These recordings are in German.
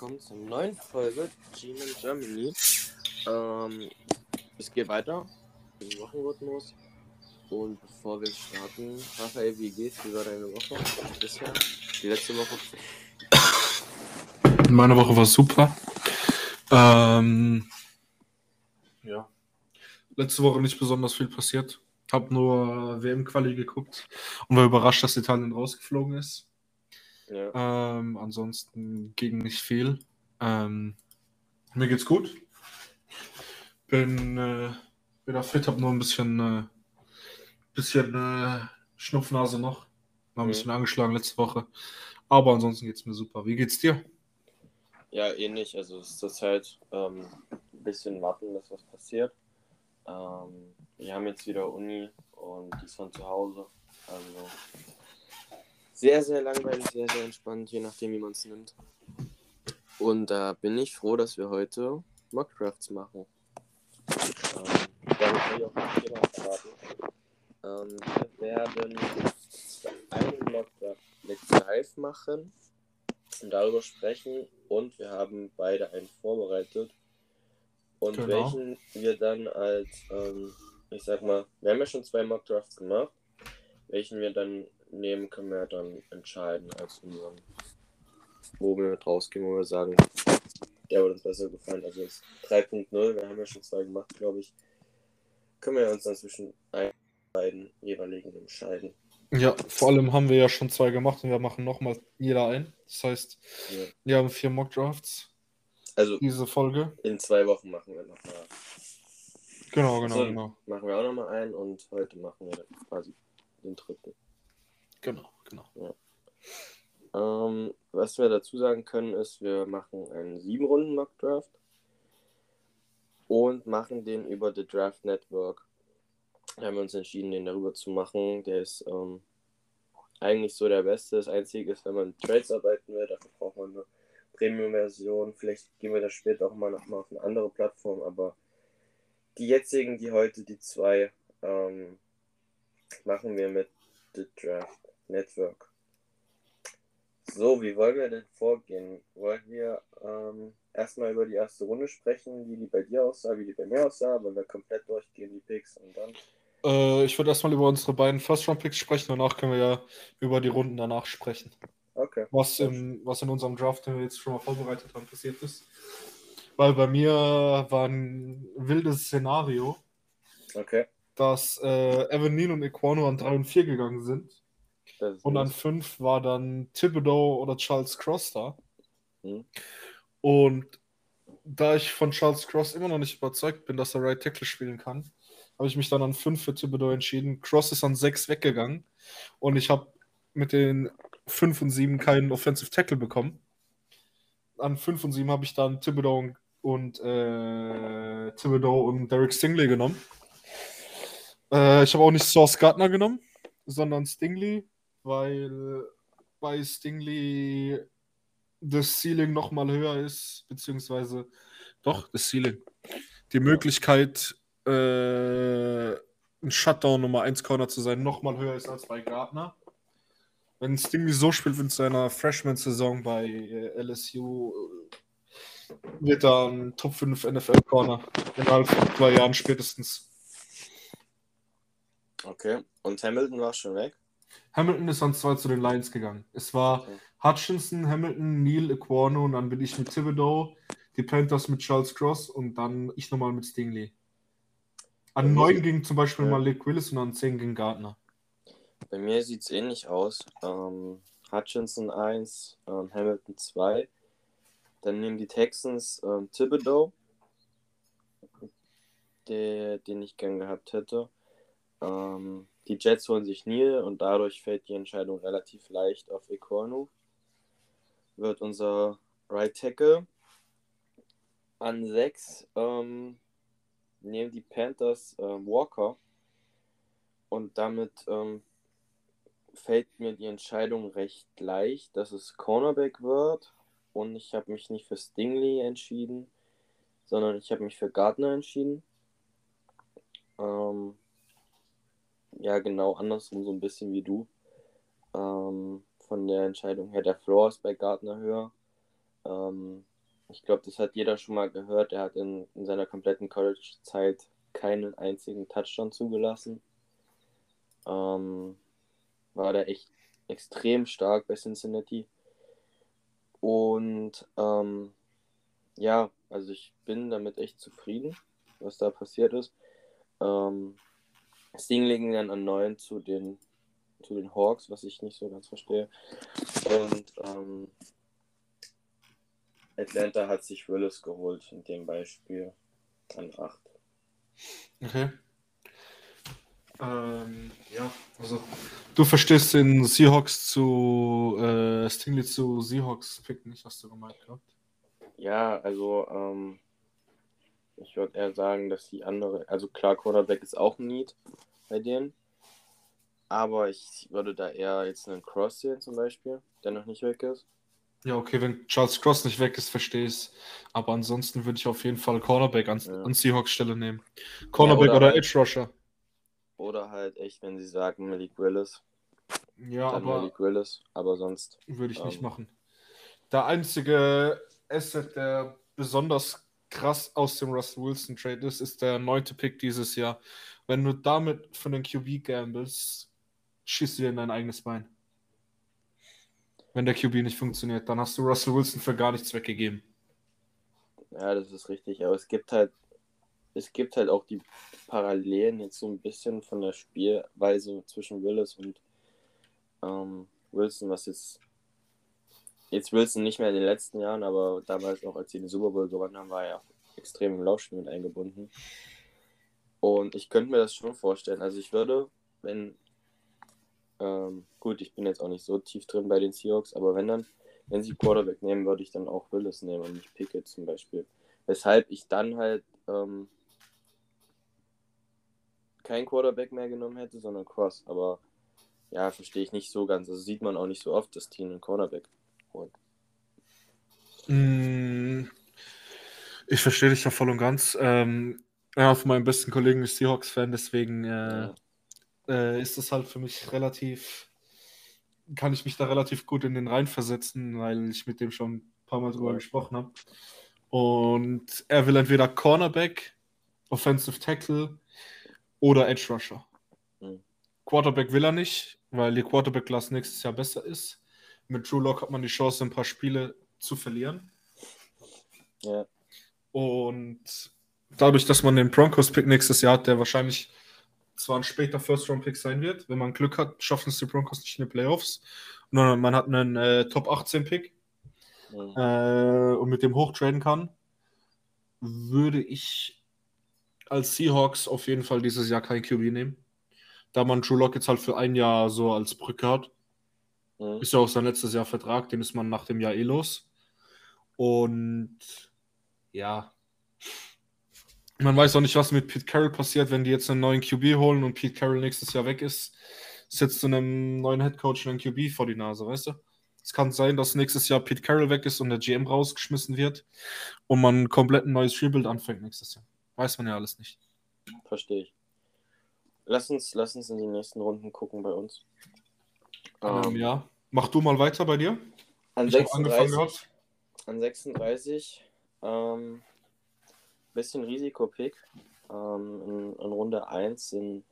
willkommen zur neuen Folge G-Man Germany. Ähm, es geht weiter im Wochenrhythmus. Und bevor wir starten, Raphael, wie geht's? Wie war deine Woche bisher? Die letzte Woche? Meine Woche war super. Ähm, ja. Letzte Woche nicht besonders viel passiert. Hab nur WM-Quali geguckt und war überrascht, dass Italien rausgeflogen ist. Ja. Ähm, ansonsten ging nicht viel. Ähm, mir geht's gut. Bin äh, wieder fit, hab nur ein bisschen, äh, bisschen äh, Schnupfnase noch. War ein Mhm. bisschen angeschlagen letzte Woche. Aber ansonsten geht's mir super. Wie geht's dir? Ja, ähnlich. Also es ist zurzeit ähm, ein bisschen warten, dass was passiert. Ähm, wir haben jetzt wieder Uni und die ist von zu Hause. Also sehr, sehr langweilig, sehr, sehr entspannt, je nachdem, wie man es nimmt. Und da bin ich froh, dass wir heute Mockdrafts machen. Ähm, damit will ich auch das Thema verraten. Ähm, wir werden einen Mockdraft mit Live machen und darüber sprechen und wir haben beide einen vorbereitet und Genau. welchen wir dann als, ähm, ich sag mal, wir haben ja schon zwei Mockdrafts gemacht, welchen wir dann nehmen, können wir dann entscheiden als unseren, wo wir mit rausgehen, wo wir sagen, der wird uns besser gefallen. Also jetzt 3.0, wir haben ja schon zwei gemacht, glaube ich, können wir uns dann zwischen ein, beiden jeweiligen entscheiden. Ja, vor allem haben wir ja schon zwei gemacht und wir machen nochmal jeder ein. Das heißt, Ja. wir haben vier Mockdrafts Also diese Folge. in zwei Wochen machen wir nochmal. Genau, genau, So. genau. Machen wir auch nochmal einen und heute machen wir quasi den dritten. Genau, genau. Ähm, was wir dazu sagen können, ist, wir machen einen sieben Runden Mock Draft und machen den über The Draft Network. Da haben wir uns entschieden, den darüber zu machen. Der ist ähm, eigentlich so der beste. Das Einzige ist, wenn man Trades arbeiten will, dafür braucht man eine Premium-Version. Vielleicht gehen wir da später auch mal nochmal auf eine andere Plattform, aber die jetzigen, die heute, die zwei, ähm, machen wir mit The Draft Network. So, wie wollen wir denn vorgehen? Wollen wir ähm, erstmal über die erste Runde sprechen, wie die bei dir aussah, wie die bei mir aussah, wollen wir komplett durchgehen, die Picks und dann. Äh, ich würde erstmal über unsere beiden First-Round-Picks sprechen, danach können wir ja über die Runden danach sprechen. Okay. Was, im, was in unserem Draft, den wir jetzt schon mal vorbereitet haben, passiert ist. Weil bei mir war ein wildes Szenario, Okay. Dass äh, Evan Neal und Equano an 3 und 4 gegangen sind. Und an nice. 5 war dann Thibodeau oder Charles Cross da. Mhm. Und da ich von Charles Cross immer noch nicht überzeugt bin, dass er Right Tackle spielen kann, habe ich mich dann an 5 für Thibodeau entschieden. Cross ist an 6 weggegangen und ich habe mit den 5 und 7 keinen Offensive Tackle bekommen. An 5 und 7 habe ich dann Thibodeau und, und äh, Thibodeau und Derek Stingley genommen. Äh, ich habe auch nicht Source Gardner genommen, sondern Stingley, weil bei Stingley das Ceiling nochmal höher ist, beziehungsweise doch, das Ceiling. Die Möglichkeit, äh, ein Shutdown Nummer 1 Corner zu sein, nochmal höher ist als bei Gardner. Wenn Stingley so spielt wie in seiner Freshman-Saison bei äh, LSU, wird er ein Top 5 NFL Corner innerhalb von zwei Jahren spätestens. Okay. Und Hamilton war schon weg. Hamilton ist an zwei zu den Lions gegangen. Es war Okay. Hutchinson, Hamilton, Neal, Equano und dann bin ich mit Thibodeau, die Panthers mit Charles Cross und dann ich nochmal mit Stingley. An 9 muss- ging zum Beispiel ja. Malik Willis und an 10 ging Gardner. Bei mir sieht es ähnlich aus. Ähm, Hutchinson 1, ähm, Hamilton 2. Dann nehmen die Texans ähm, Thibodeau, der, den ich gern gehabt hätte. Ähm, die Jets holen sich Neal und dadurch fällt die Entscheidung relativ leicht auf Equanu. Wird unser Right Tackle. An 6 ähm, nehmen die Panthers ähm, Walker. Und damit ähm, fällt mir die Entscheidung recht leicht, dass es Cornerback wird. Und ich habe mich nicht für Stingley entschieden, sondern ich habe mich für Gardner entschieden. Ähm, ja, genau andersrum, so ein bisschen wie du. Ähm, von der Entscheidung her, der Floor ist bei Gardner höher. Ähm, ich glaube, das hat jeder schon mal gehört. Er hat in, in seiner kompletten College-Zeit keinen einzigen Touchdown zugelassen. Ähm, war da echt extrem stark bei Cincinnati. Und ähm, ja, also ich bin damit echt zufrieden, was da passiert ist. Ähm, Sting liegen dann an 9 zu den, zu den Hawks, was ich nicht so ganz verstehe. Und ähm, Atlanta hat sich Willis geholt in dem Beispiel an 8. Okay. Ähm, ja, also du verstehst den Seahawks zu äh, Stingley zu Seahawks Pick nicht, hast du gemeint gehabt? Ja, also ähm, ich würde eher sagen, dass die andere, also klar, Quarterback ist auch ein Need bei denen, aber ich würde da eher jetzt einen Cross sehen zum Beispiel, der noch nicht weg ist. Ja, okay, wenn Charles Cross nicht weg ist, verstehe ich es. Aber ansonsten würde ich auf jeden Fall Cornerback an, Ja. an Seahawks Stelle nehmen. Cornerback oder oder, halt- Edge Rusher. Oder halt echt, wenn sie sagen Malik Willis, Ja, aber Malik Willis, aber sonst, würde ich nicht ähm, machen. Der einzige Asset, der besonders krass aus dem Russell Wilson Trade ist, ist der neunte Pick dieses Jahr. Wenn du damit für den QB gambles, schießt du dir in dein eigenes Bein. Wenn der QB nicht funktioniert, dann hast du Russell Wilson für gar nichts weggegeben. ja, das ist richtig, aber es gibt halt, es gibt halt auch die Parallelen jetzt so ein bisschen von der Spielweise zwischen Willis und ähm, Wilson, was jetzt, jetzt Wilson nicht mehr in den letzten Jahren, aber damals auch, als sie den Super Bowl gewonnen haben, war er auch extrem im Laufspiel mit eingebunden. Und ich könnte mir das schon vorstellen. Also ich würde, wenn, ähm, gut, ich bin jetzt auch nicht so tief drin bei den Seahawks, aber wenn dann, wenn sie Quarterback nehmen, würde ich dann auch Willis nehmen und nicht Pickett zum Beispiel. Weshalb ich dann halt ähm, kein Quarterback mehr genommen hätte, sondern Cross. Aber ja, verstehe ich nicht so ganz. Also sieht man auch nicht so oft, dass Team einen Cornerback holt. Mm, Ich verstehe dich ja voll und ganz. Ähm, ja, von meinem besten Kollegen ist Seahawks-Fan, deswegen äh, äh, ist das halt für mich relativ, kann ich mich da relativ gut in den reinversetzen, weil ich mit dem schon ein paar Mal drüber gesprochen habe. Und er will entweder Cornerback, Offensive Tackle oder Edge Rusher. Mhm. Quarterback will er nicht, weil die Quarterback-Class nächstes Jahr besser ist. Mit Drew Lock hat man die Chance, ein paar Spiele zu verlieren. Ja. Und dadurch, dass man den Broncos-Pick nächstes Jahr hat, der wahrscheinlich zwar ein später First-Round-Pick sein wird, wenn man Glück hat, schaffen es die Broncos nicht in die Playoffs. Und man hat einen äh, Top-18-Pick Mhm. äh, und mit dem hochtraden kann, würde ich als Seahawks auf jeden Fall dieses Jahr kein QB nehmen. Da man Drew Lock jetzt halt für ein Jahr so als Brücke hat. Mhm. Ist ja auch sein letztes Jahr Vertrag, den ist man nach dem Jahr eh los. Und ja, man weiß auch nicht, was mit Pete Carroll passiert, wenn die jetzt einen neuen QB holen und Pete Carroll nächstes Jahr weg ist. Setzt du einem neuen Headcoach einen QB vor die Nase, weißt du? Es kann sein, dass nächstes Jahr Pete Carroll weg ist und der GM rausgeschmissen wird und man komplett ein neues Rebuild anfängt nächstes Jahr. Weiß man ja alles nicht. Verstehe ich. Lass uns, lass uns in die nächsten Runden gucken bei uns. Ähm, ja. Mach du mal weiter bei dir. An Ich habe angefangen 36, gehabt. an 36 ähm, bisschen Risikopick. Ähm, in, in Runde 1 sind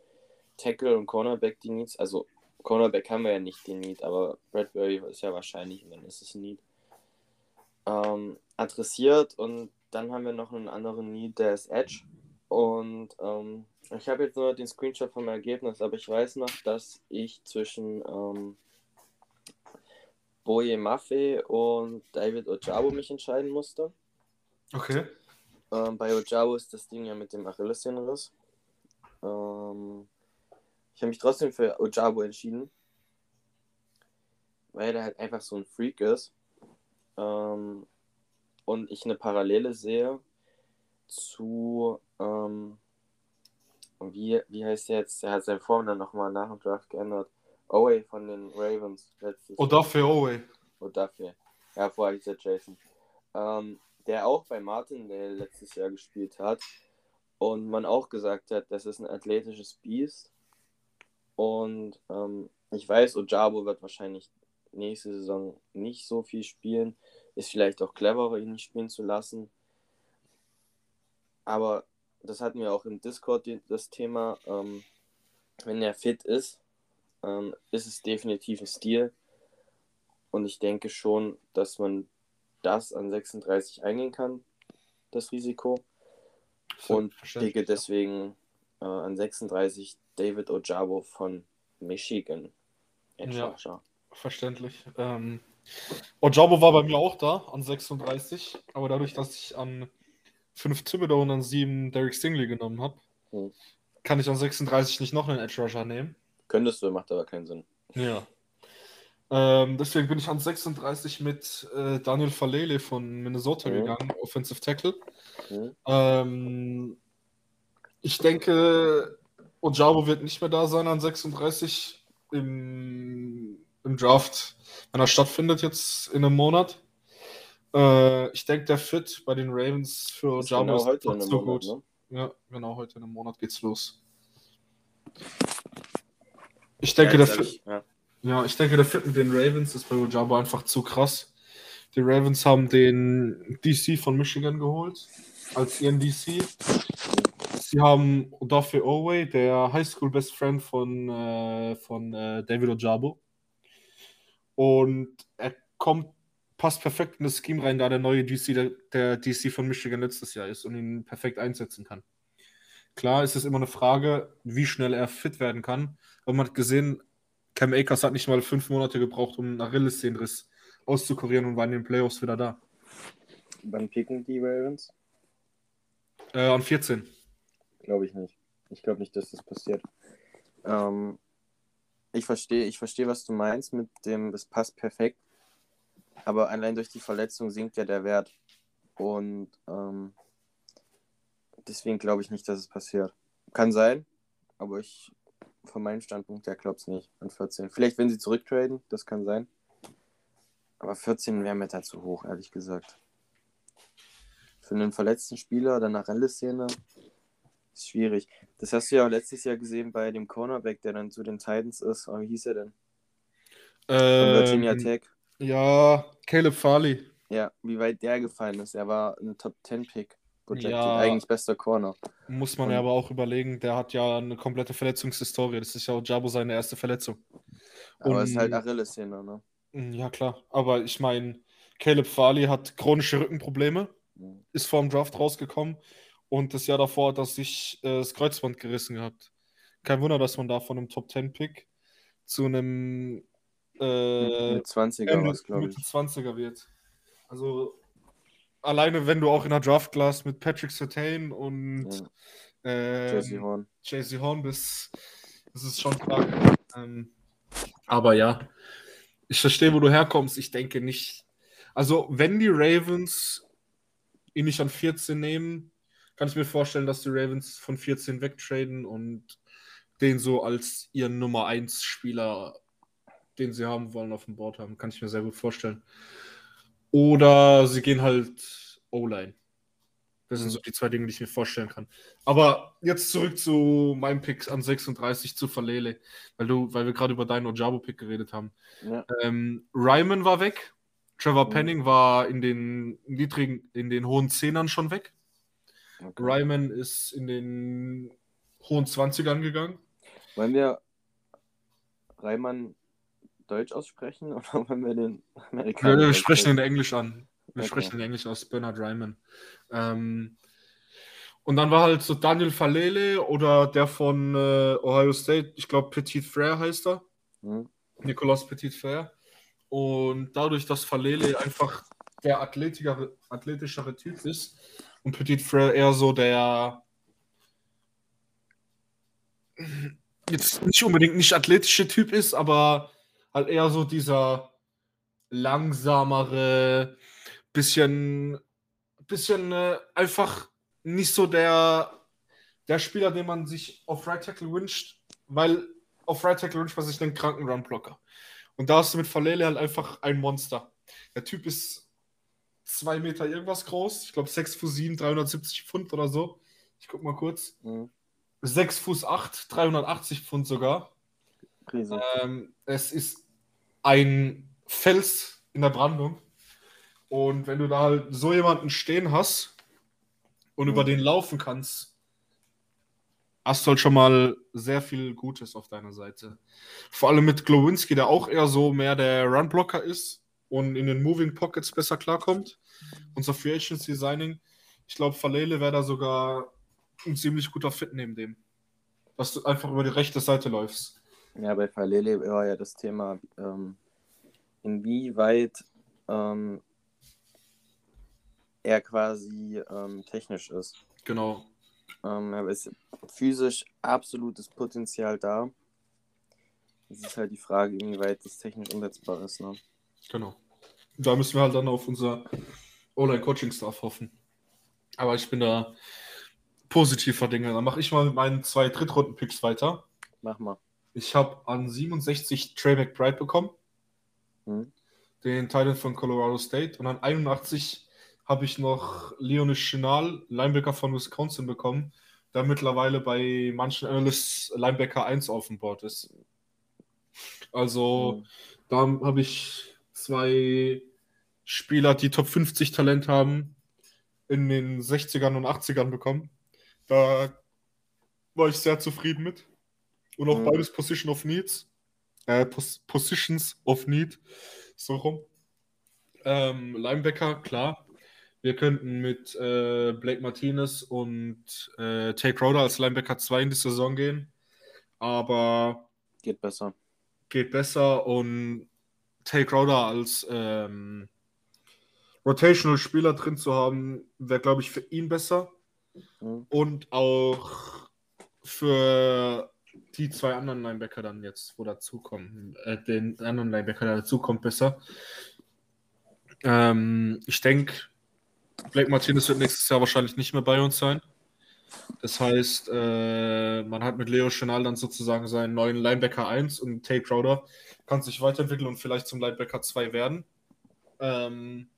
Tackle und Cornerback die Needs. Also Cornerback haben wir ja nicht den Need, aber Bradbury ist ja wahrscheinlich und dann ist es ein Need. Ähm, adressiert und dann haben wir noch einen anderen Need, der ist Edge. Und ähm, ich habe jetzt nur den Screenshot vom Ergebnis, aber ich weiß noch, dass ich zwischen ähm, Boye Maffei und David Ojabo mich entscheiden musste. Okay. Ähm, bei Ojabo ist das Ding ja mit dem Achillessehnenriss. Ähm, ich habe mich trotzdem für Ojabo entschieden, weil er halt einfach so ein Freak ist. Ähm, und ich eine Parallele sehe zu, ähm, wie, wie heißt der jetzt? Der hat seinen Vornamen nochmal nach dem Draft geändert. Owe von den Ravens letztes Und dafür Owe. und dafür. Ja, vorher hieß er Jason. Ähm, der auch bei Martindale letztes Jahr gespielt hat. Und man auch gesagt hat, das ist ein athletisches Biest. Und ähm, ich weiß, Ojabo wird wahrscheinlich nächste Saison nicht so viel spielen. Ist vielleicht auch cleverer, ihn nicht spielen zu lassen. Aber das hatten wir auch im Discord das Thema. Ähm, wenn er fit ist, ähm, ist es definitiv ein Stil. Und ich denke schon, dass man das an 36 eingehen kann, das Risiko. Und denke deswegen äh, an 36 David Ojabo von Michigan. Ja, verständlich. Ähm, Ojabo war bei mir auch da an 36, aber dadurch, dass ich an 5 Thibodeau und an 7 Derek Stingley genommen habe, hm. kann ich an 36 nicht noch einen Edge Rusher nehmen. Könntest du, macht aber keinen Sinn. Ja. Ähm, deswegen bin ich an 36 mit äh, Daniel Falele von Minnesota mhm. gegangen, Offensive Tackle. Mhm. Ähm, ich denke, Ojabo wird nicht mehr da sein an 36 im, im Draft, wenn er stattfindet jetzt in einem Monat. Äh, ich denke, der Fit bei den Ravens für Ojabo genau ist heute so Monat, gut. Ne? Ja, genau, heute in einem Monat geht's los. Ich denke, ja, der Fit. Ja. Ja, ich denke, der Fit mit den Ravens ist bei Ojabo einfach zu krass. Die Ravens haben den DC von Michigan geholt als ihren DC. Sie haben Odafe Oway, der Highschool Best Friend von, äh, von äh, David Ojabo. Und er kommt, passt perfekt in das Scheme rein, da der neue DC, der, der DC von Michigan letztes Jahr ist und ihn perfekt einsetzen kann. Klar ist es immer eine Frage, wie schnell er fit werden kann. Aber man hat gesehen, Cam Akers hat nicht mal fünf Monate gebraucht, um einen Achillessehnenriss auszukurieren und war in den Playoffs wieder da. Wann picken die Ravens? Äh, an 14. Glaube ich nicht. Ich glaube nicht, dass das passiert. Ähm, ich verstehe, ich verstehe, was du meinst mit dem, es passt perfekt. Aber allein durch die Verletzung sinkt ja der Wert. Und ähm, deswegen glaube ich nicht, dass es passiert. Kann sein, aber ich von meinem Standpunkt her glaube es nicht an 14. Vielleicht, wenn sie zurücktraden, das kann sein. Aber 14 wäre mir da zu hoch, ehrlich gesagt. Für einen verletzten Spieler, dann nach Rallye-Szene, ist schwierig. Das hast du ja auch letztes Jahr gesehen bei dem Cornerback, der dann zu den Titans ist. Wie hieß er denn? Ähm, Von Virginia Tech. Ja, Caleb Farley. Ja, wie weit der gefallen ist. Er war ein Top 10 Pick projected. Ja, eigentlich bester Corner. Muss man Und, ja aber auch überlegen, der hat ja eine komplette Verletzungshistorie. Das ist ja auch Jabo seine erste Verletzung. Aber es ist halt Achilles-Szene, ne? Mm, ja, klar. Aber ich meine, Caleb Farley hat chronische Rückenprobleme, mhm. ist vor dem Draft rausgekommen und das Jahr davor hat er sich äh, das Kreuzband gerissen gehabt. Kein Wunder, dass man da von einem Top 10 Pick zu einem äh, 20er, was, glaube ich. 20er wird. Also alleine wenn du auch in der Draft Class mit Patrick Sertain und ja. ähm, JC Horn. Horn bist, das ist schon klar. Ähm, aber ja, ich verstehe, wo du herkommst. Ich denke nicht. Also, wenn die Ravens ihn nicht an 14 nehmen, kann ich mir vorstellen, dass die Ravens von 14 wegtraden und den so als ihren Nummer 1 Spieler, den sie haben wollen, auf dem Board haben. Kann ich mir sehr gut vorstellen. Oder sie gehen halt O-Line. Das sind so die zwei Dinge, die ich mir vorstellen kann. Aber jetzt zurück zu meinem Pick an 36 zu Verlele, weil du, weil wir gerade über deinen Ojabo-Pick geredet haben. Ja. Ähm, Ryman war weg. Trevor Penning war in den niedrigen, in den hohen Zehnern schon weg. Okay. Ryman ist in den hohen 20ern gegangen. Wollen wir Reimann Deutsch aussprechen oder wollen wir den Amerikaner? Ja, wir sprechen ihn Englisch an. Wir okay. sprechen in Englisch aus Bernard Ryman. Ähm, und dann war halt so Daniel Falele oder der von äh, Ohio State, ich glaube Petit Frere heißt er. Mhm. Nicolas Petit Frere. Und dadurch, dass Falele einfach der athletischere Typ ist und Petit Frere eher so der jetzt nicht unbedingt nicht athletische Typ ist, aber halt eher so dieser langsamere, bisschen, bisschen äh, einfach nicht so der, der Spieler, den man sich auf Right Tackle wünscht, weil auf Right Tackle wünscht man sich einen kranken Run-Blocker. Und da hast du mit Falele halt einfach ein Monster. Der Typ ist zwei Meter irgendwas groß. Ich glaube 6 Fuß 7, 370 Pfund oder so. Ich guck mal kurz. Mhm. 6 Fuß 8, 380 Pfund sogar. Ähm, es ist ein Fels in der Brandung. Und wenn du da halt so jemanden stehen hast und Mhm. über den laufen kannst, hast du halt schon mal sehr viel Gutes auf deiner Seite. Vor allem mit Glowinski, der auch eher so mehr der Runblocker ist und in den Moving Pockets besser klarkommt. Unser Free Agency Signing. Ich glaube, Falele wäre da sogar ein ziemlich guter Fit neben dem. Dass du einfach über die rechte Seite läufst. Ja, bei Falele war ja das Thema, ähm, inwieweit ähm, er quasi ähm, technisch ist. Genau. Ähm, er ist physisch absolutes Potenzial da. Es ist halt die Frage, inwieweit das technisch umsetzbar ist. Ne? Genau. Da müssen wir halt dann auf unser Online-Coaching-Staff hoffen. Aber ich bin da positiver Dinge. Dann mache ich mal mit meinen zwei Drittrunden-Picks weiter. Mach mal. Ich habe an 67 Trey McBride bekommen, Hm? den Titan von Colorado State. Und an 81 habe ich noch Leonis Chenal, Linebacker von Wisconsin, bekommen, der mittlerweile bei manchen Analysts Linebacker 1 auf dem Board ist. Also, Hm. da habe ich zwei Spieler, die Top 50 Talent haben, in den 60ern und 80ern bekommen. Da war ich sehr zufrieden mit. Und auch Mhm. beides Position of Needs. Äh, Pos Positions of Need. So rum. Ähm, Linebacker, klar. Wir könnten mit äh, Blake Martinez und äh, Tay Crowder als Linebacker 2 in die Saison gehen. Aber Geht besser. geht besser und Tay Crowder als ähm, Rotational Spieler drin zu haben, wäre, glaube ich, für ihn besser Hm? und auch für die zwei anderen Linebacker dann jetzt, wo dazukommen, äh, den anderen Linebacker, der dazukommt, besser. Ähm, ich denke, Blake Martinez wird nächstes Jahr wahrscheinlich nicht mehr bei uns sein. Das heißt, äh, man hat mit Leo Chenal dann sozusagen seinen neuen Linebacker 1 und Tay Crowder kann sich weiterentwickeln und vielleicht zum Linebacker 2 werden. Ähm,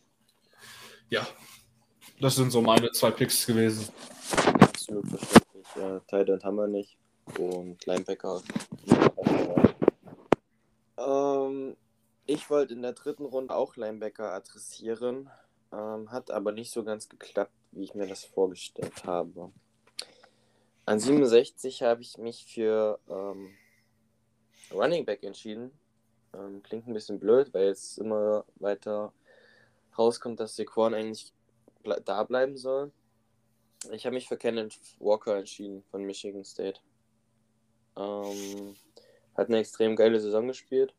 ja, das sind so meine zwei Picks gewesen. Absolut verständlich. Ja, Titan haben wir nicht. Und Linebacker. Ähm, ich wollte in der dritten Runde auch Linebacker adressieren. Ähm, hat aber nicht so ganz geklappt, wie ich mir das vorgestellt habe. An 67 habe ich mich für ähm, Running Back entschieden. Ähm, klingt ein bisschen blöd, weil jetzt immer weiter rauskommt, dass Sequan eigentlich da bleiben soll. Ich habe mich für Kenneth Walker entschieden von Michigan State. Ähm, hat eine extrem geile Saison gespielt.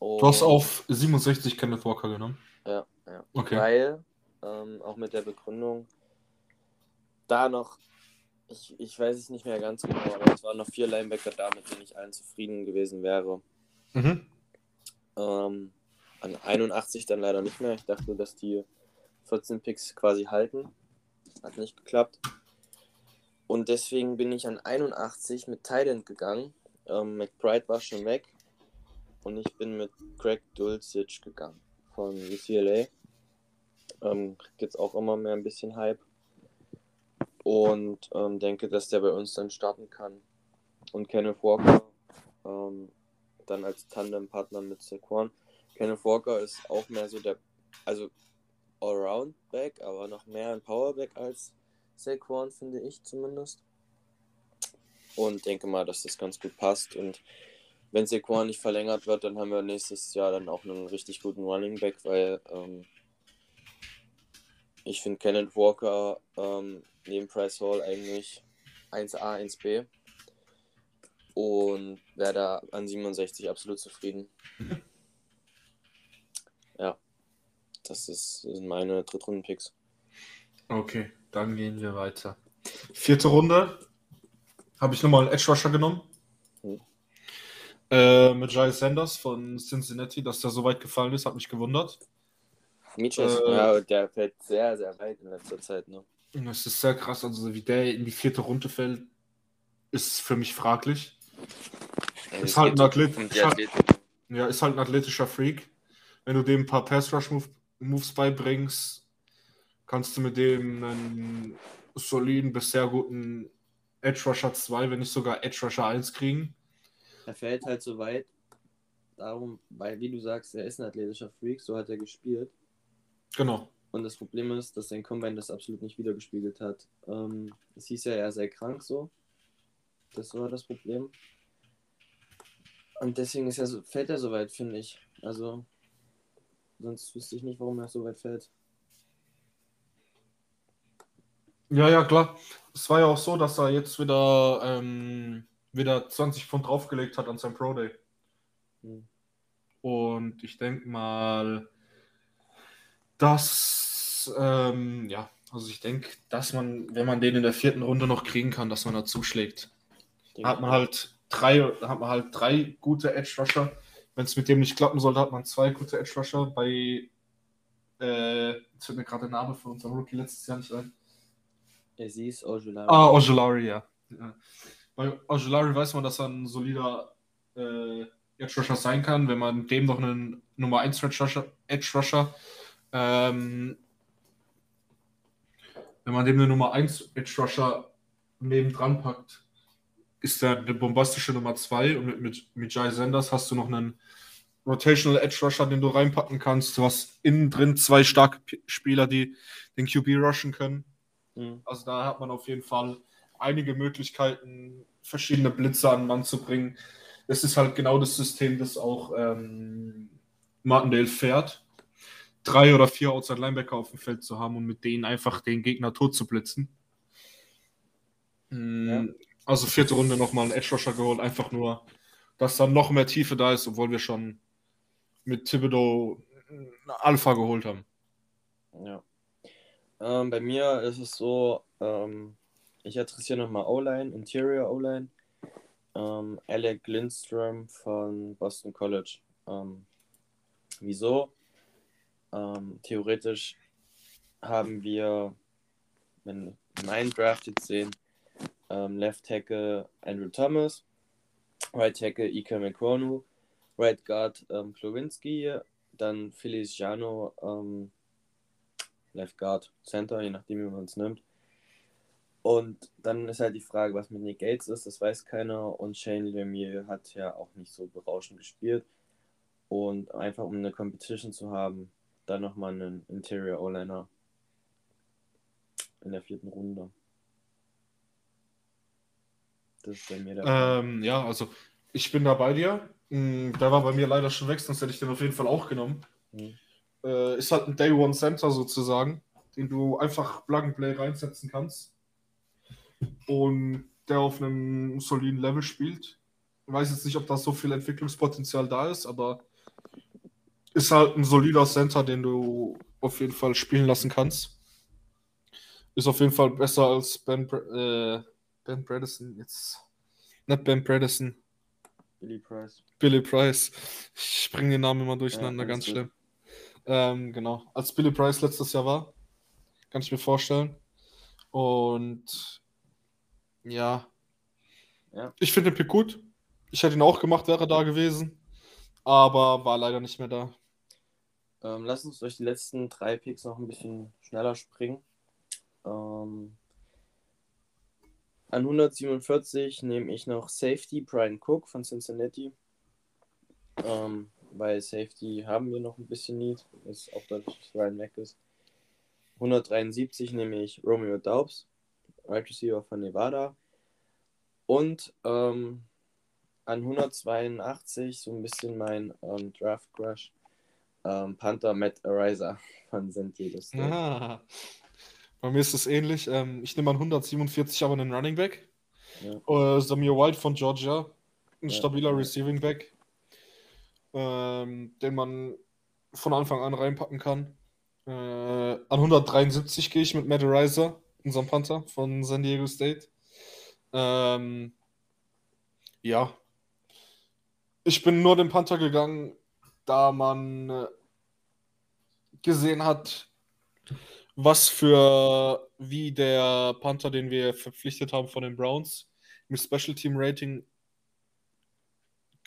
Du hast Und- auf 67 Kenneth Walker genommen. Ja, ja. Okay. Weil, ähm, auch mit der Begründung, da noch, ich, ich weiß es nicht mehr ganz genau, aber es waren noch vier Linebacker da, mit denen ich allen zufrieden gewesen wäre. Mhm. Ähm, an 81 dann leider nicht mehr. Ich dachte, dass die 14 Picks quasi halten. Hat nicht geklappt. Und deswegen bin ich an 81 mit Thailand gegangen. Ähm, McBride war schon weg. Und ich bin mit Craig Dulcich gegangen von UCLA. Ähm, kriegt jetzt auch immer mehr ein bisschen Hype. Und ähm, denke, dass der bei uns dann starten kann. Und Kenneth Walker ähm, dann als Tandempartner mit Saquon. Kenneth Walker ist auch mehr so der, also Allround-Back, aber noch mehr ein Powerback als Saquon, finde ich zumindest. Und denke mal, dass das ganz gut passt. Und wenn Saquon nicht verlängert wird, dann haben wir nächstes Jahr dann auch einen richtig guten Running Back, weil ähm, ich finde Kenneth Walker ähm, neben Price Hall eigentlich 1A, 1B. Und wäre da an 67 absolut zufrieden. ja, das, ist, das sind meine Drittrunden-Picks. Okay, dann gehen wir weiter. Vierte Runde habe ich nochmal einen Edge Rusher genommen. Mhm. Äh, mit Giles Sanders von Cincinnati, dass der so weit gefallen ist, hat mich gewundert. Mitch ist, Äh, ja, der fällt sehr, sehr weit in letzter Zeit. Ne? Das ist sehr krass, also wie der in die vierte Runde fällt, ist für mich fraglich. Ja, Ist halt ein Athlet- Um. Ja, ist halt ein athletischer Freak. Wenn du dem ein paar Pass-Rush-Moves beibringst, kannst du mit dem einen soliden bis sehr guten Edge Rusher 2, wenn nicht sogar Edge Rusher 1 kriegen. Er fällt halt so weit. Darum, weil, wie du sagst, er ist ein athletischer Freak, so hat er gespielt. Genau. Und das Problem ist, dass sein Combine das absolut nicht wiedergespiegelt hat. Ähm, es hieß ja, er sei krank so. Das war das Problem. Und deswegen ist er so, fällt er so weit, finde ich. Also, sonst wüsste ich nicht, warum er so weit fällt. Ja, ja, klar. Es war ja auch so, dass er jetzt wieder, ähm, wieder 20 Pfund draufgelegt hat an seinem Pro Day. Und ich denke mal, dass, ähm, ja, also ich denke, dass man, wenn man den in der vierten Runde noch kriegen kann, dass man da zuschlägt. Hat man halt drei, hat man halt drei gute Edge Rusher. Wenn es mit dem nicht klappen sollte, hat man zwei gute Edge Rusher. Bei, äh, jetzt fällt mir gerade der Name von unserem Rookie letztes Jahr nicht ein. Aziz Ojulari. Ah, Ojulari, ja. ja. Bei Ojulari weiß man, dass er ein solider äh, Edge Rusher sein kann, wenn man dem noch einen Nummer 1 Edge Rusher, Edge Rusher ähm, wenn man dem eine Nummer 1 Edge Rusher nebendran packt, ist der eine bombastische Nummer 2 und mit, mit, mit Jai Sanders hast du noch einen Rotational Edge Rusher, den du reinpacken kannst. Du hast innen drin zwei starke Spieler, die den QB rushen können. Hm. Also da hat man auf jeden Fall einige Möglichkeiten, verschiedene Blitze an den Mann zu bringen. Das ist halt genau das System, das auch ähm, Martindale fährt. Drei oder vier Outside Linebacker auf dem Feld zu haben und mit denen einfach den Gegner tot zu blitzen. Mm, Ja. Also vierte Runde nochmal einen Edge Rusher geholt, einfach nur, dass dann noch mehr Tiefe da ist, obwohl wir schon mit Thibodeau Alpha geholt haben. Ja. Ähm, bei mir ist es so, ähm, ich adressiere nochmal O-Line, Interior O-Line. Ähm, Alec Lindstrom von Boston College. Ähm, wieso? Ähm, theoretisch haben wir, wenn meinen Draft jetzt sehen, ähm, Left Tackle Andrew Thomas, Right Tackle Ike McConu, Right Guard ähm, Klowinski, dann Feliciano ähm, Left Guard, Center, je nachdem, wie man es nimmt. Und dann ist halt die Frage, was mit Nick Gates ist, das weiß keiner. Und Shane Lemieux hat ja auch nicht so berauschend gespielt. Und einfach um eine Competition zu haben, dann nochmal einen Interior O-Liner in der vierten Runde. Das ist bei mir der. Ähm, ja, also ich bin da bei dir. Mm, Der war bei mir leider schon weg, sonst hätte ich den auf jeden Fall auch genommen. Hm. Äh, ist halt ein Day One Center sozusagen, den du einfach Plug and Play reinsetzen kannst. Und der auf einem soliden Level spielt. Ich weiß jetzt nicht, ob da so viel Entwicklungspotenzial da ist, aber ist halt ein solider Center, den du auf jeden Fall spielen lassen kannst. Ist auf jeden Fall besser als Ben, äh, Ben Bredesen. Jetzt. Nicht Ben Bredesen. Billy Price. Billy Price. Ich bringe den Namen immer durcheinander, Ja, ganz schlimm. Ähm, genau. Als Billy Price letztes Jahr war, kann ich mir vorstellen. Und ja. Ja. Ich finde den Pick gut. Ich hätte ihn auch gemacht, wäre er da gewesen. Aber war leider nicht mehr da. Ähm, lass uns durch die letzten drei Picks noch ein bisschen schneller springen. Ähm, an 147 nehme ich noch Safety Brian Cook von Cincinnati. Ähm, bei Safety haben wir noch ein bisschen Need. Ist auch dadurch, dass Ryan Mack ist. 173 nehme ich Romeo Daubs, Right Receiver von Nevada. Und ähm, an 182 so ein bisschen mein ähm, Draft Crush. Ähm, Panther Matt Ariza von San Diego State. Ah. Bei mir ist es ähnlich. Ähm, ich nehme an 147 aber einen Running Back. Ja. Äh, Samir White von Georgia. Ein Ja. stabiler Receiving Back. Ähm, den man von Anfang an reinpacken kann. Äh, an 173 gehe ich mit Matt Ariza, unserem Panther von San Diego State. Ähm, ja. Ich bin nur den Panther gegangen, da man äh, gesehen hat, was für, wie der Panther, den wir verpflichtet haben von den Browns, mit Special Team Rating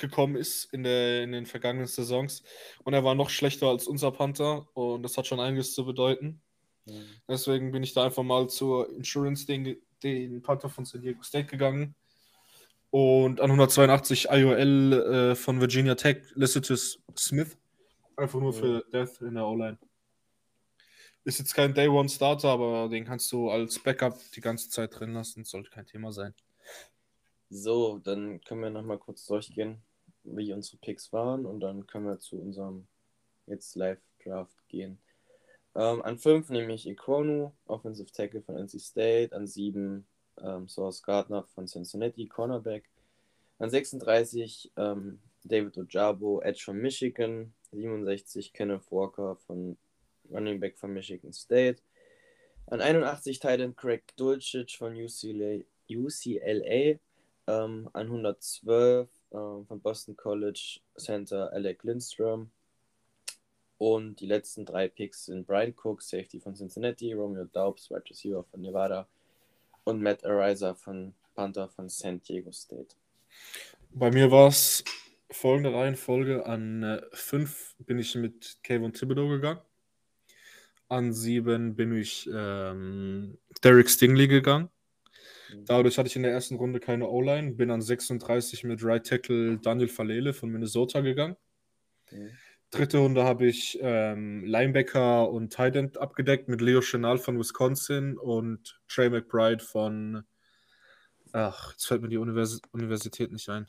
gekommen ist in, der, in den vergangenen Saisons. Und er war noch schlechter als unser Panther und das hat schon einiges zu bedeuten. Mhm. Deswegen bin ich da einfach mal zur Insurance den, den Panther von San Diego State gegangen. Und an 182 IOL äh, von Virginia Tech Licitus Smith. Einfach nur für Death in der O-Line. Ist jetzt kein Day One Starter, aber den kannst du als Backup die ganze Zeit drin lassen. Sollte kein Thema sein. So, dann können wir nochmal kurz durchgehen, wie unsere Picks waren und dann können wir zu unserem jetzt Live-Draft gehen. Ähm, an 5 nehme ich Equonu, Offensive Tackle von NC State. An 7 ähm, Source Gardner von Cincinnati, Cornerback. An 36 ähm, David Ojabo, Edge von Michigan. 67 Kenneth Walker von Running Back von Michigan State. An 81 Titan Craig Dulcich von UCLA. UCLA ähm, an 112 ähm, von Boston College Center Alec Lindstrom. Und die letzten drei Picks sind Brian Cook, Safety von Cincinnati, Romeo Daubs, Wide Receiver von Nevada und Matt Ariza von Panther von San Diego State. Bei mir war es folgende Reihenfolge. An 5 äh, bin ich mit Kevin Thibodeau gegangen. An 7 bin ich ähm, Derek Stingley gegangen. Dadurch hatte ich in der ersten Runde keine O-Line. Bin an 36 mit Right Tackle Daniel Falele von Minnesota gegangen. Mhm. Dritte Runde habe ich ähm, Linebacker und Tight End abgedeckt mit Leo Chenal von Wisconsin und Trey McBride von. Ach, jetzt fällt mir die Univers Universität nicht ein.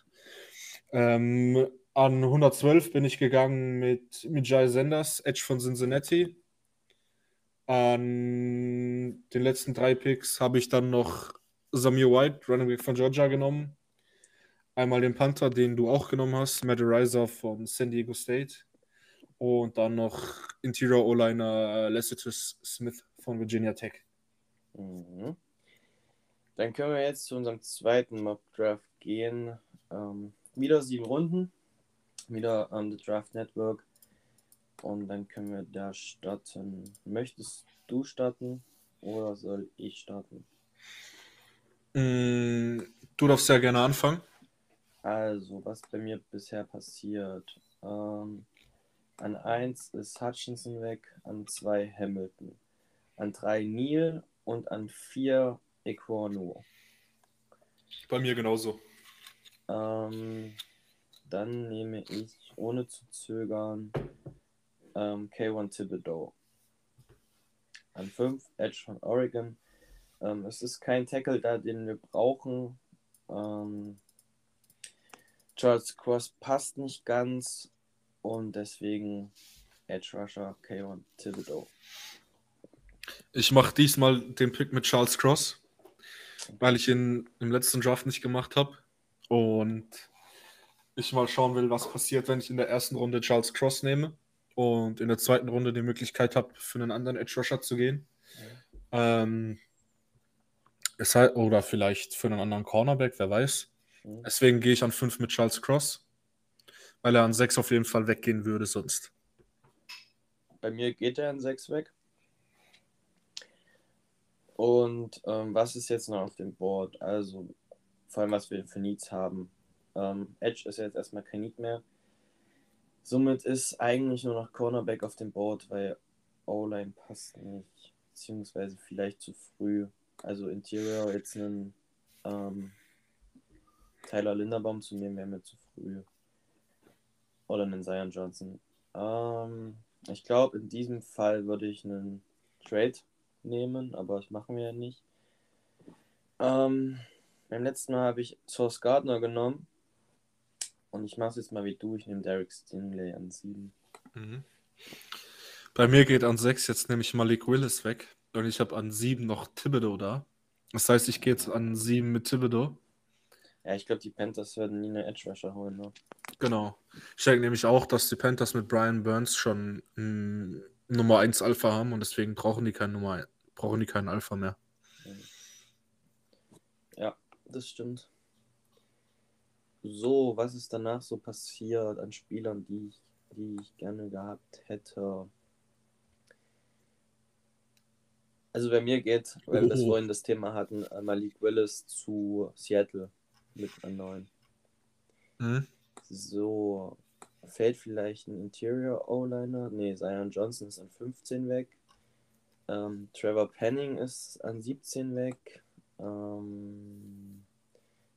Ähm, an 112 bin ich gegangen mit, mit Jai Sanders, Edge von Cincinnati. An den letzten drei Picks habe ich dann noch Samir White, Running Back von Georgia, genommen. Einmal den Panther, den du auch genommen hast, Matt Ariza von San Diego State. Und dann noch Interior O-Liner äh, Lecitus Smith von Virginia Tech. Mhm. Dann können wir jetzt zu unserem zweiten Mock Draft gehen. Ähm, wieder sieben Runden. Wieder an um, The Draft Network. Und dann können wir da starten. Möchtest du starten oder soll ich starten? Mm, du darfst ja gerne anfangen. Also, was bei mir bisher passiert. Ähm, an 1 ist Hutchinson weg, an 2 Hamilton, an 3 Neil und an 4 Equano. Bei mir genauso. Ähm, dann nehme ich, ohne zu zögern, ähm, K1 Thibodeau. An 5 Edge von Oregon. Ähm, es ist kein Tackle da, den wir brauchen. Ähm, Charles Cross passt nicht ganz. Und deswegen Edge Rusher K1 Thibodeau. Ich mache diesmal den Pick mit Charles Cross, weil ich ihn im letzten Draft nicht gemacht habe. Und ich mal schauen will, was passiert, wenn ich in der ersten Runde Charles Cross nehme und in der zweiten Runde die Möglichkeit habe, für einen anderen Edge Rusher zu gehen. Ja. Ähm, es halt, oder vielleicht für einen anderen Cornerback, wer weiß. Mhm. Deswegen gehe ich an 5 mit Charles Cross weil er an 6 auf jeden Fall weggehen würde sonst. Bei mir geht er an 6 weg. Und ähm, was ist jetzt noch auf dem Board? Also, vor allem, was wir für Needs haben. Ähm, Edge ist ja jetzt erstmal kein Need mehr. Somit ist eigentlich nur noch Cornerback auf dem Board, weil O-Line passt nicht. Beziehungsweise vielleicht zu früh. Also Interior jetzt einen ähm, Tyler Linderbaum zu nehmen, wäre mir zu früh. Oder einen Zion Johnson. Ähm, ich glaube, in diesem Fall würde ich einen Trade nehmen, aber das machen wir ja nicht. Ähm, beim letzten Mal habe ich Source Gardner genommen. Und ich mache es jetzt mal wie du. Ich nehme Derek Stingley an 7. Mhm. Bei mir geht an 6 jetzt nämlich Malik Willis weg. Und ich habe an 7 noch Thibodeau da. Das heißt, ich gehe jetzt an 7 mit Thibodeau. Ja, ich glaube, die Panthers werden nie eine Edge Rusher holen. Ne? Genau. Ich denke nämlich auch, dass die Panthers mit Brian Burns schon ein Nummer 1 Alpha haben und deswegen brauchen die keinen Nummer brauchen die keinen Alpha mehr. Ja, das stimmt. So, was ist danach so passiert an Spielern, die ich, die ich gerne gehabt hätte? Also bei mir geht, weil wir oh. vorhin das Thema hatten, Malik Willis zu Seattle mit einer neuen. Mhm. So, fällt vielleicht ein Interior O-Liner. Ne, Zion Johnson ist an 15 weg. Ähm, Trevor Penning ist an 17 weg. Ähm,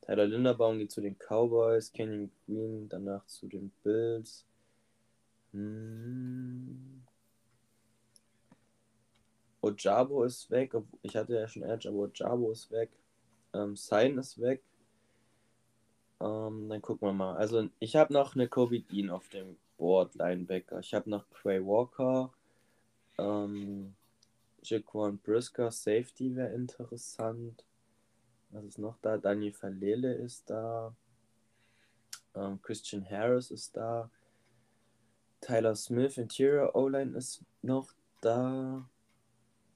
Tyler Linderbaum geht zu den Cowboys. Kenyon Green danach zu den Bills. Hm. Ojabo ist weg. Ich hatte ja schon Edge, aber Ojabo ist weg. Ähm, Sign ist weg. Ähm, dann gucken wir mal. Also ich habe noch eine Kobe Dean auf dem Board, Linebacker. Ich habe noch Quay Walker. Ähm, Jaquan Brisker, Safety wäre interessant. Was ist noch da? Daniel Falele ist da. Ähm, Christian Harris ist da. Tyler Smith, Interior O-Line ist noch da.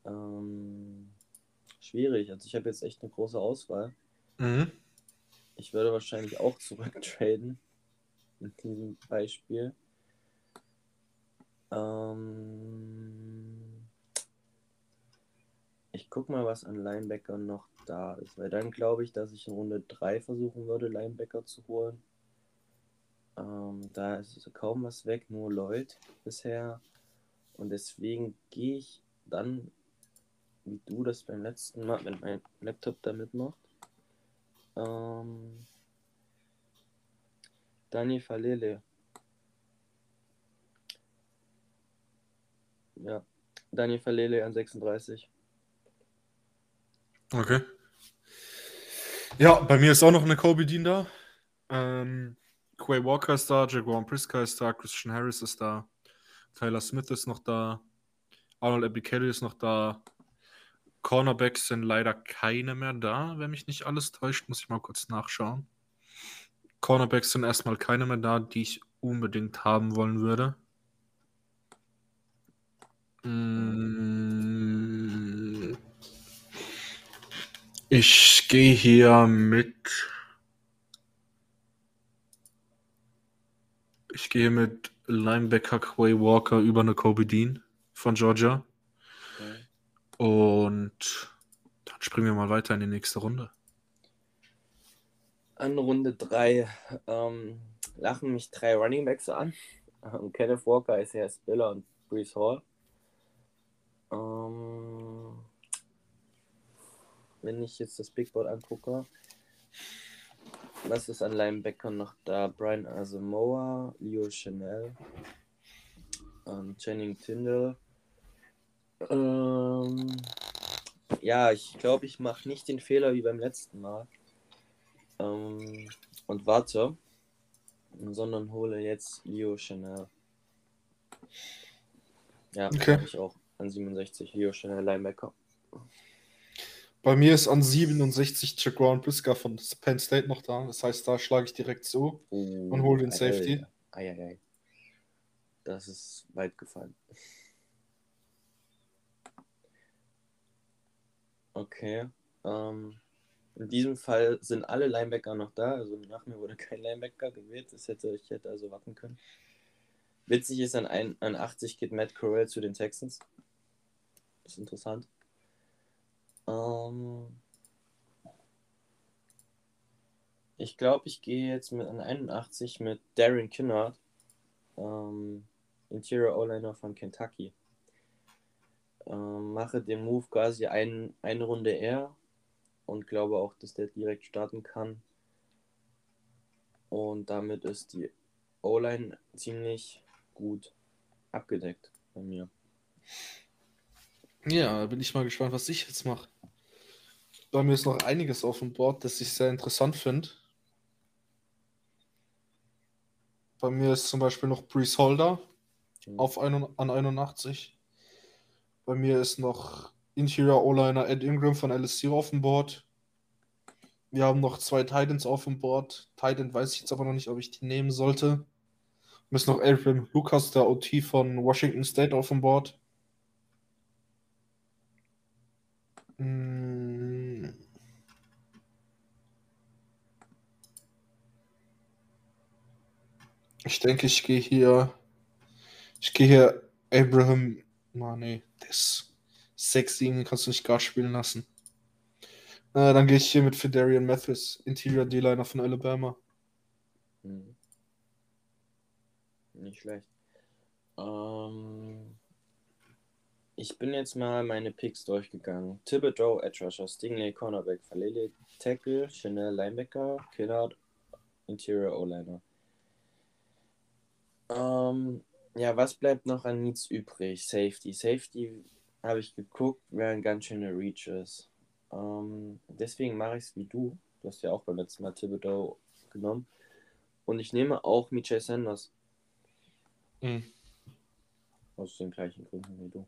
Ähm, schwierig. Also ich habe jetzt echt eine große Auswahl. Mhm. Ich würde wahrscheinlich auch zurücktraden. In diesem Beispiel. Ähm, ich guck mal, was an Linebacker noch da ist. Weil dann glaube ich, dass ich in Runde 3 versuchen würde, Linebacker zu holen. Ähm, da ist kaum was weg, nur Lloyd bisher. Und deswegen gehe ich dann, wie du das beim letzten Mal, wenn mein Laptop da mitmacht, ähm, Dani Falele. Ja, Dani Falele an 36. Okay. Ja, bei mir ist auch noch eine Kobe Dean da. Ähm, Quay Walker ist da, Jaguar Priska ist da, Christian Harris ist da, Tyler Smith ist noch da, Arnold Abikelli ist noch da. Cornerbacks sind leider keine mehr da, wenn mich nicht alles täuscht, muss ich mal kurz nachschauen. Cornerbacks sind erstmal keine mehr da, die ich unbedingt haben wollen würde. Mm. Ich gehe hier mit Ich gehe mit Linebacker Quay Walker über eine Kobe Dean von Georgia. Und dann springen wir mal weiter in die nächste Runde. An Runde 3 ähm, lachen mich drei Running Backs an. Ähm, Kenneth Walker, Isaiah Spiller und Brees Hall. Ähm, wenn ich jetzt das Big Board angucke, was ist an Linebacker noch da? Brian Asamoah, Leo Chanel, ähm, Channing Tyndall. Ähm, ja, ich glaube, ich mache nicht den Fehler wie beim letzten Mal. Ähm, und warte, sondern hole jetzt Leo Chanel. Ja, okay. habe ich auch an 67 Leo Chanel Linebacker. Bei mir ist an 67 Jaquan Brisker von Penn State noch da. Das heißt, da schlage ich direkt zu uh, und hole den Safety. Ei, ei, ei. Das ist weit gefallen. Okay. Ähm, in diesem Fall sind alle Linebacker noch da. Also nach mir wurde kein Linebacker gewählt. Das hätte ich hätte also warten können. Witzig ist, an, ein, an 80 geht Matt Corral zu den Texans. Das ist interessant. Ähm, ich glaube, ich gehe jetzt mit an 81 mit Darren Kinnard, ähm, Interior O-Liner von Kentucky. Ähm, mache den Move quasi ein, eine Runde eher und glaube auch, dass der direkt starten kann. Und damit ist die O-Line ziemlich gut abgedeckt bei mir. Ja, bin ich mal gespannt, was ich jetzt mache. Bei mir ist noch einiges auf dem Board, das ich sehr interessant finde. Bei mir ist zum Beispiel noch Brees Holder mhm. auf ein, an 81. Bei mir ist noch Interior O-Liner Ed Ingram von LSU auf dem Board. Wir haben noch zwei Titans auf dem Board. Titan weiß ich jetzt aber noch nicht, ob ich die nehmen sollte. Wir ist noch Adrian Lucas, der OT von Washington State auf dem Board. Hm. Ich denke, ich gehe hier. Ich gehe hier Abraham. Oh, nee, das 6-7 kannst du nicht gar spielen lassen. Äh, dann gehe ich hier mit Federian Mathis, Interior D-Liner von Alabama. Hm. Nicht schlecht. Ähm, ich bin jetzt mal meine Picks durchgegangen. Thibodeau, Edge Rusher, Stingley, Cornerback, Falele, Tackle, Chanel, Linebacker, Killard, Interior O-Liner. Ähm, ja, was bleibt noch an Needs übrig? Safety. Safety habe ich geguckt, wer ein ganz schöner Reach ist. Ähm, deswegen mache ich es wie du. Du hast ja auch beim letzten Mal Thibodeau genommen. Und ich nehme auch Michel Sanders. Mhm. Aus den gleichen Gründen wie du.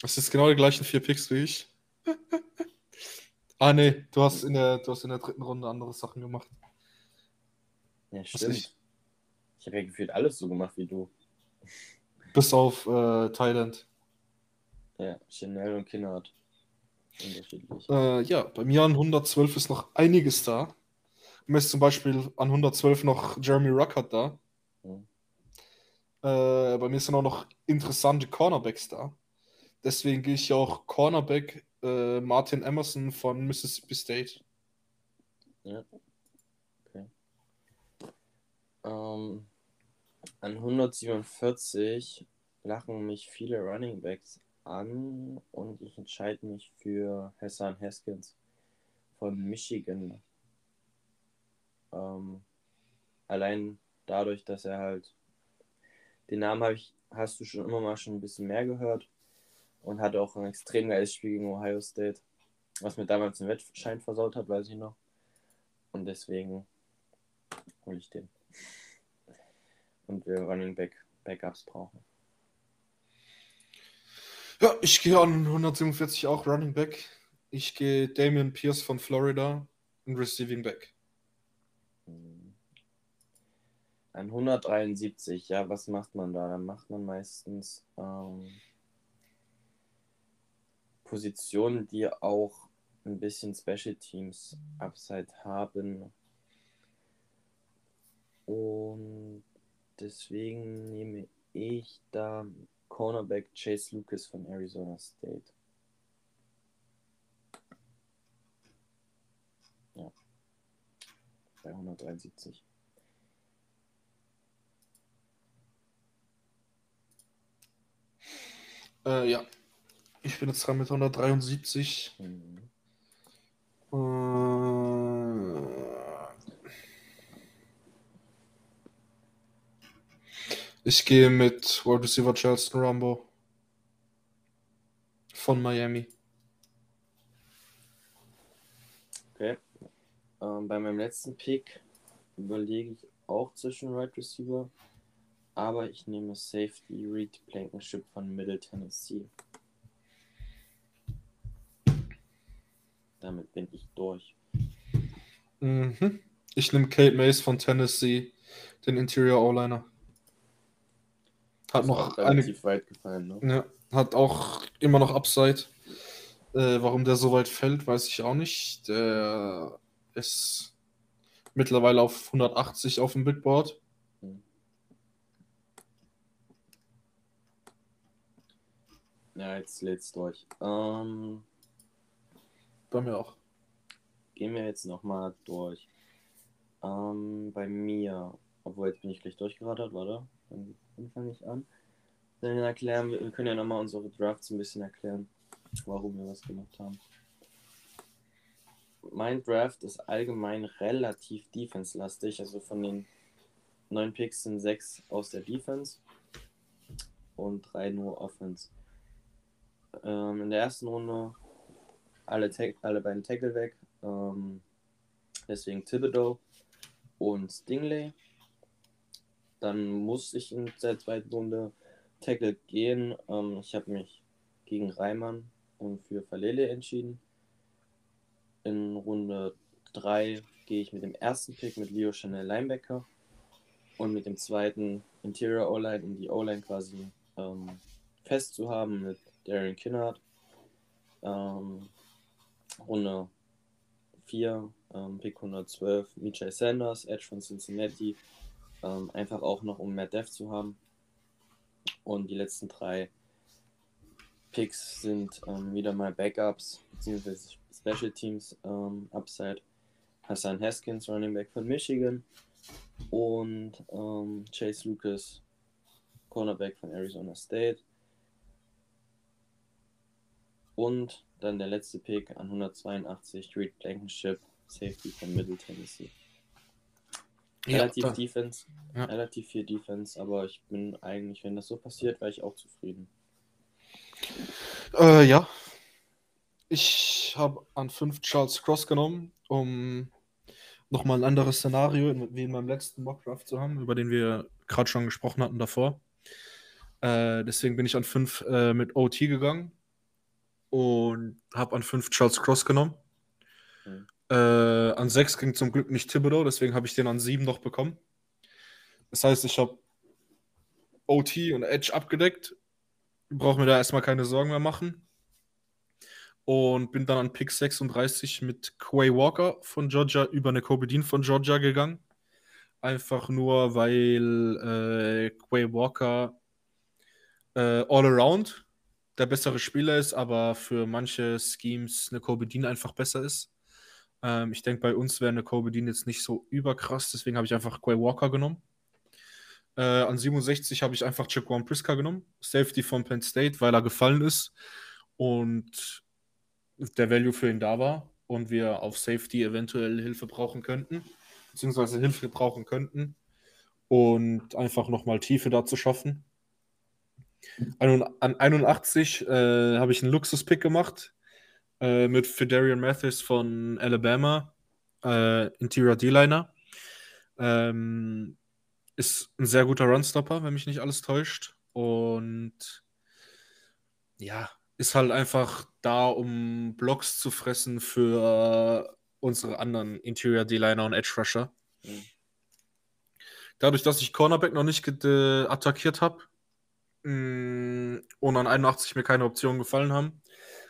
Das ist genau die gleichen vier Picks wie ich. ah, nee, du hast, in der, du hast in der dritten Runde andere Sachen gemacht. Ja, stimmt. Ich- habe ja gefühlt alles so gemacht wie du. Bis auf äh, Thailand. Ja, Chanel und Kinnard. Unterschiedlich. Äh, ja, bei mir an 112 ist noch einiges da. Mir ist zum Beispiel an 112 noch Jeremy Ruckert da. Mhm. Äh, bei mir sind auch noch interessante Cornerbacks da. Deswegen gehe ich ja auch Cornerback äh, Martin Emerson von Mississippi State. Ähm, an 147 lachen mich viele Running Backs an und ich entscheide mich für Hassan Haskins von Michigan. Ähm, allein dadurch, dass er halt den Namen habe ich, hast du schon immer mal schon ein bisschen mehr gehört und hatte auch ein extrem geiles Spiel gegen Ohio State, was mir damals den Wettschein versaut hat, weiß ich noch. Und deswegen hole ich den. Und wir Running Back Backups brauchen. Ja, ich gehe an 147 auch Running Back. Ich gehe Damian Pierce von Florida und Receiving Back. An 173, ja, was macht man da? Da macht man meistens ähm, Positionen, die auch ein bisschen Special Teams Upside haben. Und deswegen nehme ich da Cornerback Chase Lucas von Arizona State. Ja. Bei 173. Äh, ja. Ich bin jetzt dran mit 173. Mhm. Äh, Ich gehe mit Wide Receiver Charleston Rambo von Miami. Okay. Ähm, bei meinem letzten Pick überlege ich auch zwischen Right Receiver, aber ich nehme Safety Reed Blankenship von Middle Tennessee. Damit bin ich durch. Mhm. Ich nehme Kate Mays von Tennessee, den Interior O-Liner. Hat noch auch eine, relativ weit gefallen, ne? ja, hat auch immer noch Upside. Äh, warum der so weit fällt, weiß ich auch nicht. Der ist mittlerweile auf 180 auf dem Big Board. Ja, jetzt lädt's durch. Ähm, Bei mir auch. gehen wir jetzt nochmal durch. Ähm, bei mir, obwohl jetzt bin ich gleich durchgerattert, warte, dann dann fange ich an. Dann erklären wir, wir können ja nochmal unsere Drafts ein bisschen erklären, warum wir was gemacht haben. Mein Draft ist allgemein relativ defense-lastig, also von den neun Picks sind sechs aus der Defense und drei nur Offense. Ähm, in der ersten Runde alle, alle beiden Tackle weg. Ähm, deswegen Thibodeau und Stingley. Dann muss ich in der zweiten Runde Tackle gehen. Ähm, ich habe mich gegen Reimann und für Falele entschieden. In Runde 3 gehe ich mit dem ersten Pick mit Leo Chanel Linebacker und mit dem zweiten Interior O-Line, um die O-Line quasi ähm, fest zu haben mit Darren Kinnard. Ähm, Runde 4, ähm, Pick 112, Michel Sanders, Edge von Cincinnati. Ähm, einfach auch noch, um mehr Depth zu haben. Und die letzten drei Picks sind ähm, wieder mal Backups, beziehungsweise Special Teams ähm, Upside. Hassan Haskins, Running Back von Michigan. Und ähm, Chase Lucas, Cornerback von Arizona State. Und dann der letzte Pick an 182, Reed Blankenship, Safety von Middle Tennessee. Relativ da- Defense, Ja. relativ viel Defense, aber ich bin eigentlich, wenn das so passiert, wäre ich auch zufrieden. Äh, ja. Ich habe an 5 Charles Cross genommen, um nochmal ein anderes Szenario wie in meinem letzten Mockdraft zu haben, über den wir gerade schon gesprochen hatten davor. Äh, deswegen bin ich an 5 äh, mit OT gegangen und habe an 5 Charles Cross genommen. Mhm. Äh, an 6 ging zum Glück nicht Thibodeau, deswegen habe ich den an 7 noch bekommen. Das heißt, ich habe OT und Edge abgedeckt. Brauche mir da erstmal keine Sorgen mehr machen. Und bin dann an Pick 36 mit Quay Walker von Georgia über eine Kobe Dean von Georgia gegangen. Einfach nur, weil äh, Quay Walker äh, all around der bessere Spieler ist, aber für manche Schemes eine Kobe Dean einfach besser ist. Ähm, ich denke, bei uns wäre eine Kobe Dean jetzt nicht so überkrass, deswegen habe ich einfach Quay Walker genommen. Äh, an 67 habe ich einfach Jaquan Priska genommen, Safety von Penn State, weil er gefallen ist und der Value für ihn da war und wir auf Safety eventuell Hilfe brauchen könnten, beziehungsweise Hilfe brauchen könnten und einfach nochmal Tiefe da zu schaffen. An 81 äh, habe ich einen Luxus-Pick gemacht äh, mit Federian Mathis von Alabama, äh, Interior D-Liner. Ähm, ist ein sehr guter Runstopper, wenn mich nicht alles täuscht. Und ja, ist halt einfach da, um Blocks zu fressen für unsere anderen Interior D-Liner und Edge Rusher. Mhm. Dadurch, dass ich Cornerback noch nicht attackiert habe mm, und an 81 mir keine Optionen gefallen haben,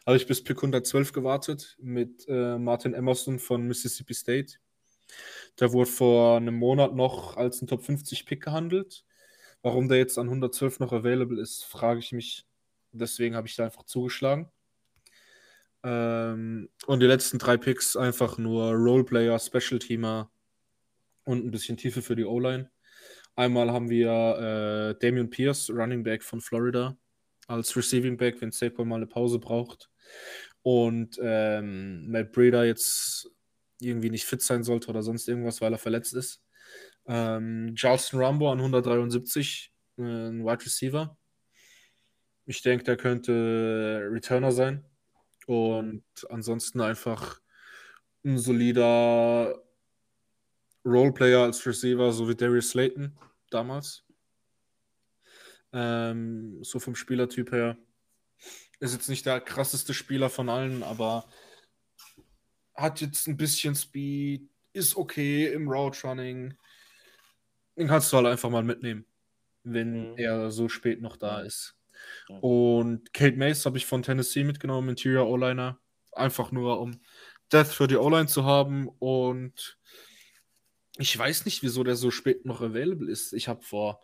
habe ich bis Pick 112 gewartet mit äh, Martin Emerson von Mississippi State. Der wurde vor einem Monat noch als ein Top 50 Pick gehandelt. Warum der jetzt an 112 noch available ist, frage ich mich. Deswegen habe ich da einfach zugeschlagen. Ähm, und die letzten drei Picks einfach nur Roleplayer, Special Teamer und ein bisschen Tiefe für die O-Line. Einmal haben wir äh, Damian Pierce, Running Back von Florida, als Receiving Back, wenn Saquon mal eine Pause braucht. Und ähm, Matt Breeder jetzt irgendwie nicht fit sein sollte oder sonst irgendwas, weil er verletzt ist. Ähm, Charleston Rambo an 173, äh, ein Wide Receiver. Ich denke, der könnte Returner sein. Und ansonsten einfach ein solider Roleplayer als Receiver, so wie Darius Slayton damals. Ähm, so vom Spielertyp her. Ist jetzt nicht der krasseste Spieler von allen, aber hat jetzt ein bisschen Speed, ist okay im Route Running. Den kannst du halt einfach mal mitnehmen, wenn mhm. er so spät noch da ist. Ja. Und Kate Mace habe ich von Tennessee mitgenommen, Interior O-Liner. Einfach nur, um Death für die O-Line zu haben. Und ich weiß nicht, wieso der so spät noch available ist. Ich habe vor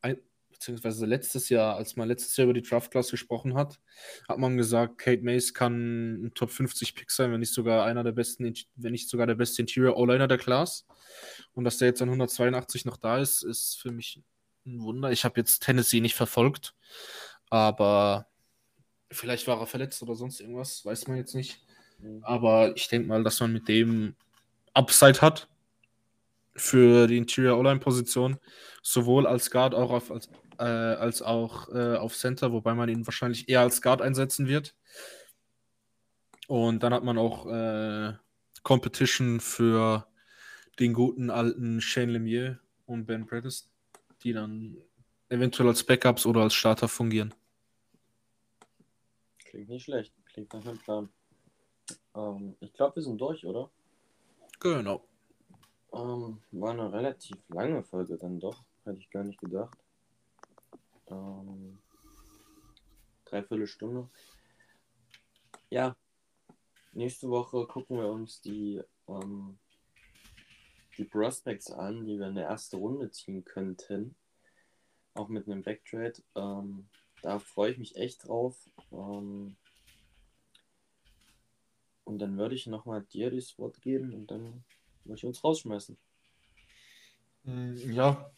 ein, beziehungsweise letztes Jahr, als man letztes Jahr über die Draft Class gesprochen hat, hat man gesagt, Kate Mace kann ein Top 50 Pick sein, wenn nicht sogar einer der besten, wenn nicht sogar der beste Interior O-Liner der Class. Und dass der jetzt an 182 noch da ist, ist für mich ein Wunder. Ich habe jetzt Tennessee nicht verfolgt, aber vielleicht war er verletzt oder sonst irgendwas, weiß man jetzt nicht. Mhm. Aber ich denke mal, dass man mit dem Upside hat für die Interior O-Line-Position, sowohl als Guard auch auf, als, äh, als auch äh, auf Center, wobei man ihn wahrscheinlich eher als Guard einsetzen wird. Und dann hat man auch äh, Competition für den guten alten Shane Lemieux und Ben Bredesen, die dann eventuell als Backups oder als Starter fungieren. Klingt nicht schlecht, klingt nach einem Plan. Ähm, ich glaube, wir sind durch, oder? Genau. Ähm, war eine relativ lange Folge dann doch. Hätte ich gar nicht gedacht. Ähm, dreiviertel Stunde. Ja, nächste Woche gucken wir uns die, ähm, die Prospects an, die wir in der ersten Runde ziehen könnten. Auch mit einem Backtrade. Ähm, da freue ich mich echt drauf. Ähm, und dann würde ich nochmal dir das Wort geben und dann würde ich uns rausschmeißen. Hm, ja.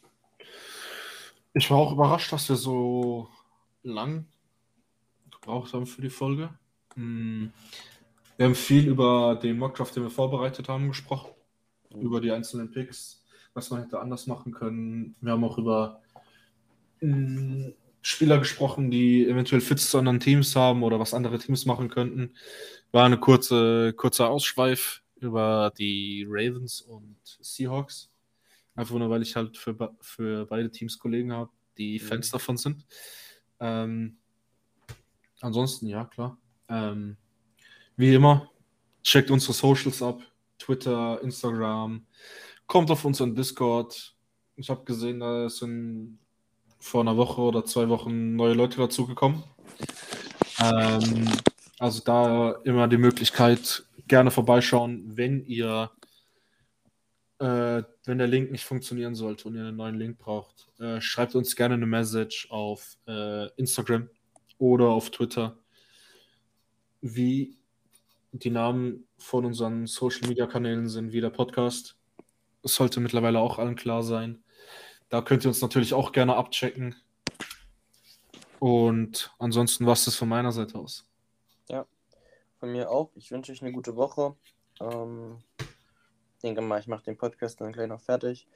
Ich war auch überrascht, dass wir so lang gebraucht haben für die Folge. Hm, wir haben viel über den Mockdraft, den wir vorbereitet haben, gesprochen. Über die einzelnen Picks, was man hätte anders machen können. Wir haben auch über hm, Spieler gesprochen, die eventuell Fits zu anderen Teams haben oder was andere Teams machen könnten. War eine kurze, kurzer Ausschweif über die Ravens und Seahawks. Einfach nur, weil ich halt für, für beide Teams Kollegen habe, die mhm. Fans davon sind. Ähm, ansonsten, ja, klar. Ähm, wie immer, checkt unsere Socials ab. Twitter, Instagram. Kommt auf unseren Discord. Ich habe gesehen, da sind vor einer Woche oder zwei Wochen neue Leute dazugekommen. Ähm, also da immer die Möglichkeit, gerne vorbeischauen, wenn ihr, äh, wenn der Link nicht funktionieren sollte und ihr einen neuen Link braucht. Äh, schreibt uns gerne eine Message auf äh, Instagram oder auf Twitter, wie die Namen von unseren Social Media Kanälen sind, wie der Podcast. Das sollte mittlerweile auch allen klar sein. Da könnt ihr uns natürlich auch gerne abchecken. Und ansonsten war es das von meiner Seite aus. Ja, von mir auch. Ich wünsche euch eine gute Woche. Ähm, denke mal, ich mache den Podcast dann gleich noch fertig.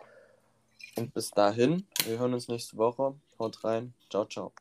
Und bis dahin, wir hören uns nächste Woche. Haut rein. Ciao, ciao.